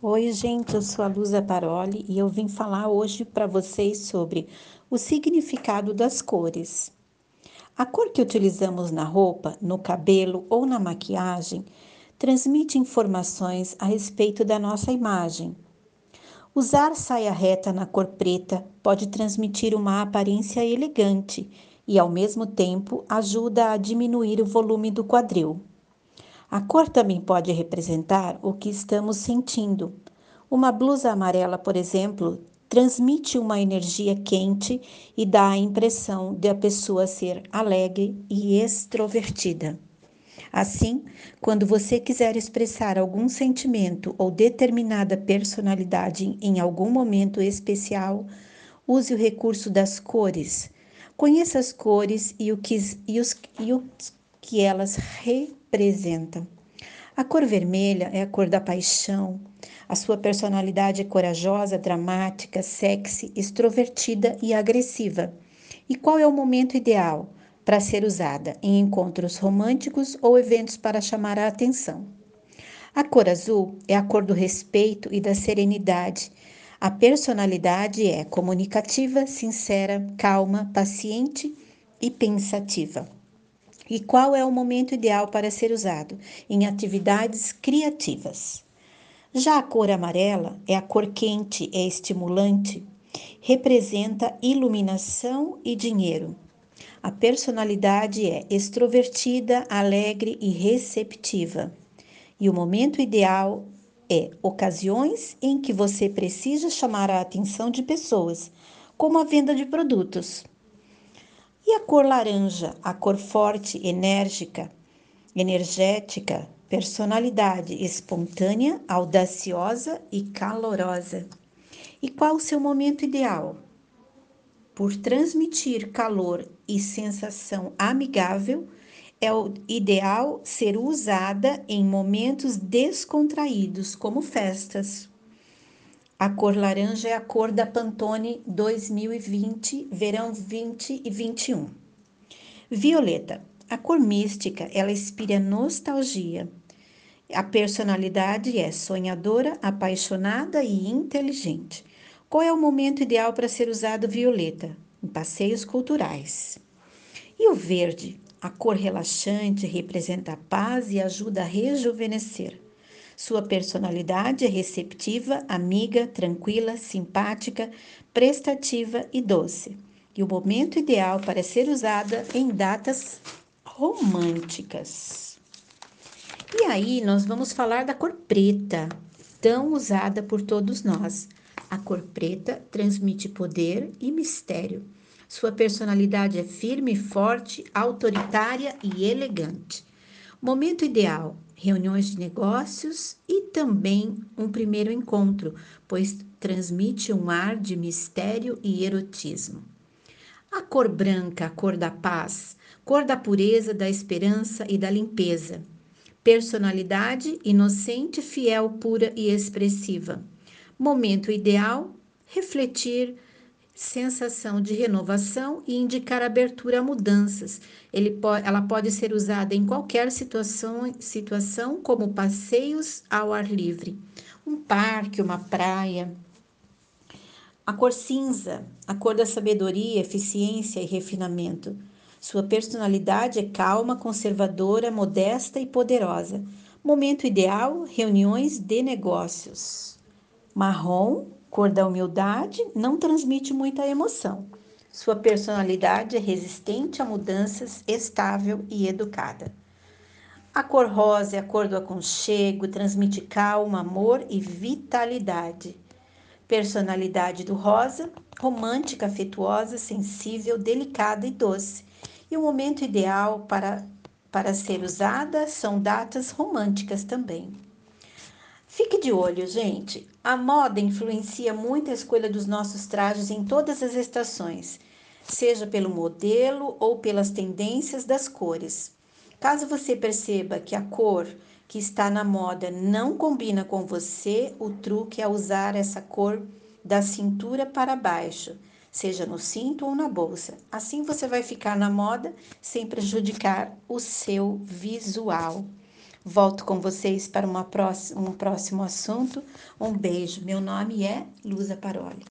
Oi, gente, eu sou a Luza Paroli e eu vim falar hoje para vocês sobre o significado das cores. A cor que utilizamos na roupa, no cabelo ou na maquiagem transmite informações a respeito da nossa imagem. Usar saia reta na cor preta pode transmitir uma aparência elegante e, ao mesmo tempo, ajuda a diminuir o volume do quadril. A cor também pode representar o que estamos sentindo. Uma blusa amarela, por exemplo, transmite uma energia quente e dá a impressão de a pessoa ser alegre e extrovertida. Assim, quando você quiser expressar algum sentimento ou determinada personalidade em algum momento especial, use o recurso das cores. Conheça as cores e o que, e os, e o que elas representam. A cor vermelha é a cor da paixão. A sua personalidade é corajosa, dramática, sexy, extrovertida e agressiva. E qual é o momento ideal para ser usada? Em encontros românticos ou eventos para chamar a atenção. A cor azul é a cor do respeito e da serenidade. A personalidade é comunicativa, sincera, calma, paciente e pensativa. E qual é o momento ideal para ser usado? Em atividades criativas. Já a cor amarela é a cor quente, é estimulante, representa iluminação e dinheiro. A personalidade é extrovertida, alegre e receptiva. E o momento ideal é ocasiões em que você precisa chamar a atenção de pessoas, como a venda de produtos. E a cor laranja, a cor forte, enérgica, energética, personalidade espontânea, audaciosa e calorosa. E qual o seu momento ideal? Por transmitir calor e sensação amigável, é o ideal ser usada em momentos descontraídos, como festas. A cor laranja é a cor da Pantone 2020, verão 20 e 21. Violeta. A cor mística, ela inspira nostalgia. A personalidade é sonhadora, apaixonada e inteligente. Qual é o momento ideal para ser usado violeta? Em passeios culturais. E o verde? A cor relaxante representa a paz e ajuda a rejuvenescer. Sua personalidade é receptiva, amiga, tranquila, simpática, prestativa e doce. E o momento ideal para ser usada em datas românticas. E aí, nós vamos falar da cor preta, tão usada por todos nós. A cor preta transmite poder e mistério. Sua personalidade é firme, forte, autoritária e elegante. Momento ideal: reuniões de negócios e também um primeiro encontro, pois transmite um ar de mistério e erotismo. A cor branca, a cor da paz, cor da pureza, da esperança e da limpeza. Personalidade inocente, fiel, pura e expressiva. Momento ideal: refletir, sensação de renovação e indicar abertura a mudanças. Pode, ela pode ser usada em qualquer situação, situação, como passeios ao ar livre, um parque, uma praia. A cor cinza, a cor da sabedoria, eficiência e refinamento. Sua personalidade é calma, conservadora, modesta e poderosa. Momento ideal: reuniões de negócios. Marrom, cor da humildade, não transmite muita emoção. Sua personalidade é resistente a mudanças, estável e educada. A cor rosa é a cor do aconchego, transmite calma, amor e vitalidade. Personalidade do rosa, romântica, afetuosa, sensível, delicada e doce. E o momento ideal para, para ser usada são datas românticas também. Fique de olho, gente. A moda influencia muito a escolha dos nossos trajes em todas as estações, seja pelo modelo ou pelas tendências das cores. Caso você perceba que a cor que está na moda não combina com você, o truque é usar essa cor da cintura para baixo, seja no cinto ou na bolsa. Assim você vai ficar na moda sem prejudicar o seu visual. Volto com vocês para próxima, um próximo assunto. Um beijo. Meu nome é Luza Paroli.